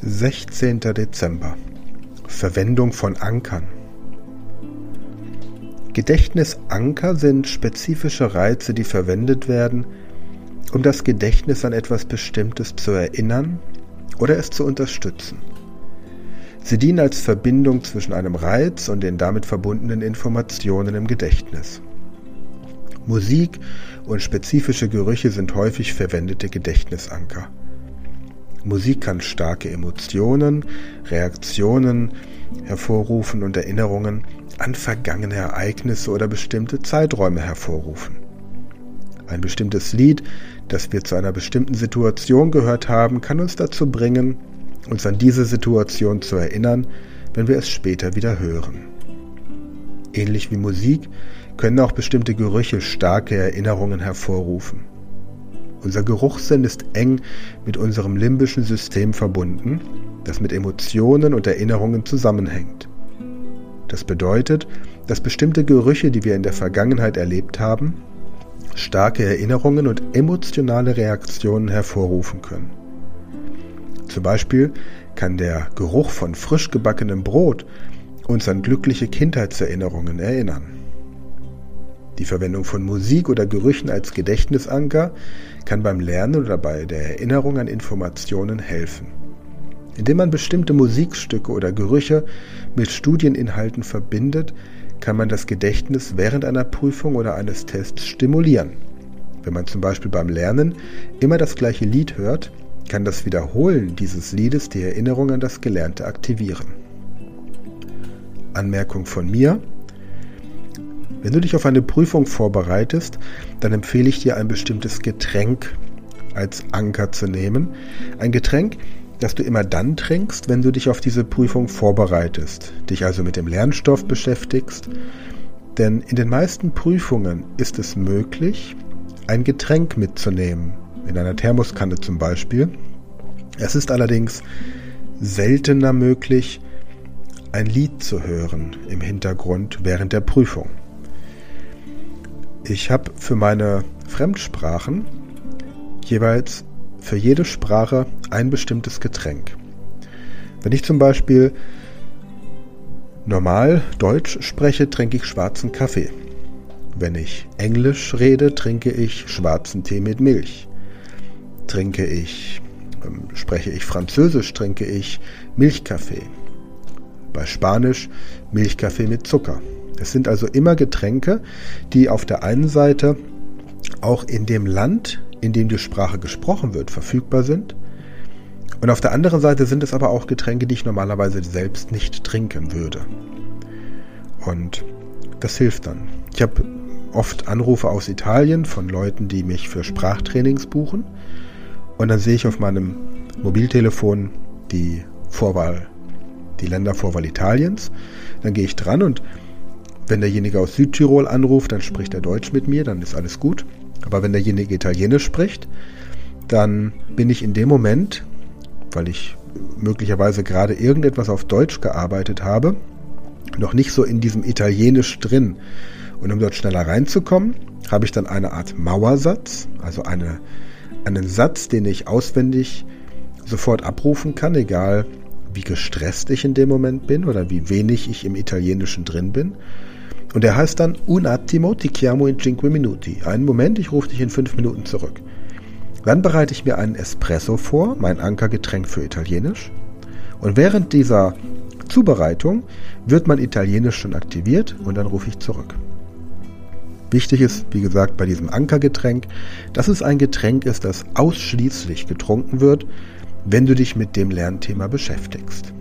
16. Dezember. Verwendung von Ankern. Gedächtnisanker sind spezifische Reize, die verwendet werden, um das Gedächtnis an etwas Bestimmtes zu erinnern oder es zu unterstützen. Sie dienen als Verbindung zwischen einem Reiz und den damit verbundenen Informationen im Gedächtnis. Musik und spezifische Gerüche sind häufig verwendete Gedächtnisanker. Musik kann starke Emotionen, Reaktionen hervorrufen und Erinnerungen an vergangene Ereignisse oder bestimmte Zeiträume hervorrufen. Ein bestimmtes Lied, das wir zu einer bestimmten Situation gehört haben, kann uns dazu bringen, uns an diese Situation zu erinnern, wenn wir es später wieder hören. Ähnlich wie Musik können auch bestimmte Gerüche starke Erinnerungen hervorrufen. Unser Geruchssinn ist eng mit unserem limbischen System verbunden, das mit Emotionen und Erinnerungen zusammenhängt. Das bedeutet, dass bestimmte Gerüche, die wir in der Vergangenheit erlebt haben, starke Erinnerungen und emotionale Reaktionen hervorrufen können. Zum Beispiel kann der Geruch von frisch gebackenem Brot uns an glückliche Kindheitserinnerungen erinnern. Die Verwendung von Musik oder Gerüchen als Gedächtnisanker kann beim Lernen oder bei der Erinnerung an Informationen helfen. Indem man bestimmte Musikstücke oder Gerüche mit Studieninhalten verbindet, kann man das Gedächtnis während einer Prüfung oder eines Tests stimulieren. Wenn man zum Beispiel beim Lernen immer das gleiche Lied hört, kann das Wiederholen dieses Liedes die Erinnerung an das Gelernte aktivieren. Anmerkung von mir. Wenn du dich auf eine Prüfung vorbereitest, dann empfehle ich dir ein bestimmtes Getränk als Anker zu nehmen. Ein Getränk, das du immer dann trinkst, wenn du dich auf diese Prüfung vorbereitest, dich also mit dem Lernstoff beschäftigst. Denn in den meisten Prüfungen ist es möglich, ein Getränk mitzunehmen, in einer Thermoskanne zum Beispiel. Es ist allerdings seltener möglich, ein Lied zu hören im Hintergrund während der Prüfung. Ich habe für meine Fremdsprachen jeweils für jede Sprache ein bestimmtes Getränk. Wenn ich zum Beispiel normal Deutsch spreche, trinke ich schwarzen Kaffee. Wenn ich Englisch rede, trinke ich schwarzen Tee mit Milch. Trinke ich, ähm, spreche ich Französisch, trinke ich Milchkaffee. Bei Spanisch Milchkaffee mit Zucker. Es sind also immer Getränke, die auf der einen Seite auch in dem Land, in dem die Sprache gesprochen wird, verfügbar sind. Und auf der anderen Seite sind es aber auch Getränke, die ich normalerweise selbst nicht trinken würde. Und das hilft dann. Ich habe oft Anrufe aus Italien von Leuten, die mich für Sprachtrainings buchen. Und dann sehe ich auf meinem Mobiltelefon die Vorwahl, die Ländervorwahl Italiens. Dann gehe ich dran und wenn derjenige aus Südtirol anruft, dann spricht er Deutsch mit mir, dann ist alles gut. Aber wenn derjenige Italienisch spricht, dann bin ich in dem Moment, weil ich möglicherweise gerade irgendetwas auf Deutsch gearbeitet habe, noch nicht so in diesem Italienisch drin. Und um dort schneller reinzukommen, habe ich dann eine Art Mauersatz, also eine, einen Satz, den ich auswendig sofort abrufen kann, egal wie gestresst ich in dem Moment bin oder wie wenig ich im Italienischen drin bin. Und er heißt dann Un attimo ti chiamo in cinque minuti. Einen Moment, ich rufe dich in fünf Minuten zurück. Dann bereite ich mir einen Espresso vor, mein Ankergetränk für Italienisch. Und während dieser Zubereitung wird mein Italienisch schon aktiviert und dann rufe ich zurück. Wichtig ist, wie gesagt, bei diesem Ankergetränk, dass es ein Getränk ist, das ausschließlich getrunken wird, wenn du dich mit dem Lernthema beschäftigst.